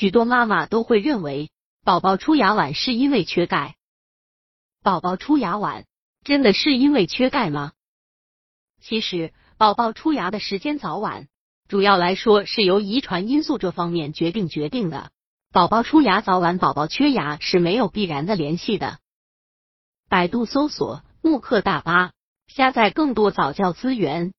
许多妈妈都会认为宝宝出牙晚是因为缺钙。宝宝出牙晚真的是因为缺钙吗？其实，宝宝出牙的时间早晚，主要来说是由遗传因素这方面决定决定的。宝宝出牙早晚，宝宝缺牙是没有必然的联系的。百度搜索慕课大巴，下载更多早教资源。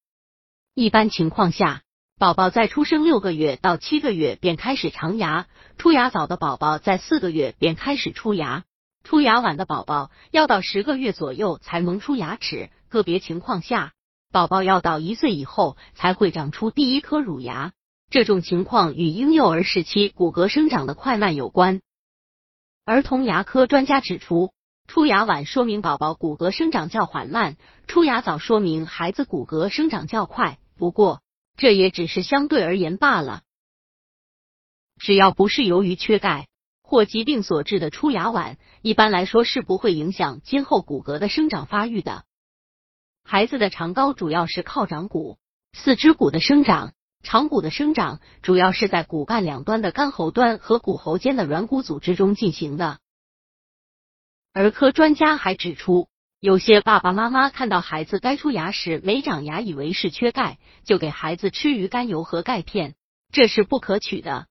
一般情况下，宝宝在出生六个月到七个月便开始长牙，出牙早的宝宝在四个月便开始出牙，出牙晚的宝宝要到十个月左右才萌出牙齿，个别情况下，宝宝要到一岁以后才会长出第一颗乳牙。这种情况与婴幼儿时期骨骼生长的快慢有关。儿童牙科专家指出，出牙晚说明宝宝骨骼生长较缓慢，出牙早说明孩子骨骼生长较快。不过，这也只是相对而言罢了。只要不是由于缺钙或疾病所致的出牙晚，一般来说是不会影响今后骨骼的生长发育的。孩子的长高主要是靠掌骨、四肢骨的生长，长骨的生长主要是在骨干两端的干喉端和骨喉间的软骨组织中进行的。儿科专家还指出。有些爸爸妈妈看到孩子该出牙时没长牙，以为是缺钙，就给孩子吃鱼肝油和钙片，这是不可取的。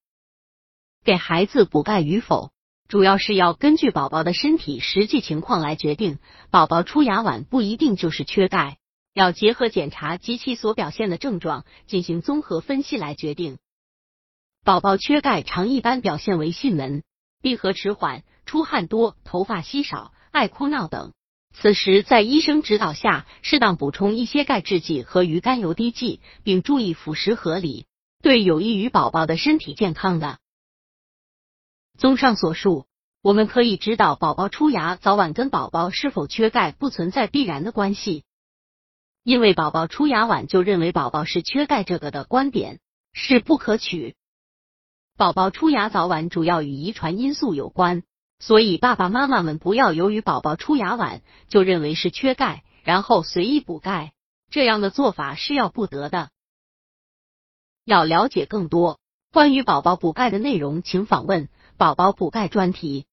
给孩子补钙与否，主要是要根据宝宝的身体实际情况来决定。宝宝出牙晚不一定就是缺钙，要结合检查及其所表现的症状进行综合分析来决定。宝宝缺钙常一般表现为囟门、闭合迟缓、出汗多、头发稀少、爱哭闹等。此时，在医生指导下，适当补充一些钙制剂和鱼肝油滴剂，并注意辅食合理，对有益于宝宝的身体健康的。综上所述，我们可以知道，宝宝出牙早晚跟宝宝是否缺钙不存在必然的关系。因为宝宝出牙晚就认为宝宝是缺钙，这个的观点是不可取。宝宝出牙早晚主要与遗传因素有关。所以，爸爸妈妈们不要由于宝宝出牙晚就认为是缺钙，然后随意补钙，这样的做法是要不得的。要了解更多关于宝宝补钙的内容，请访问宝宝补钙专题。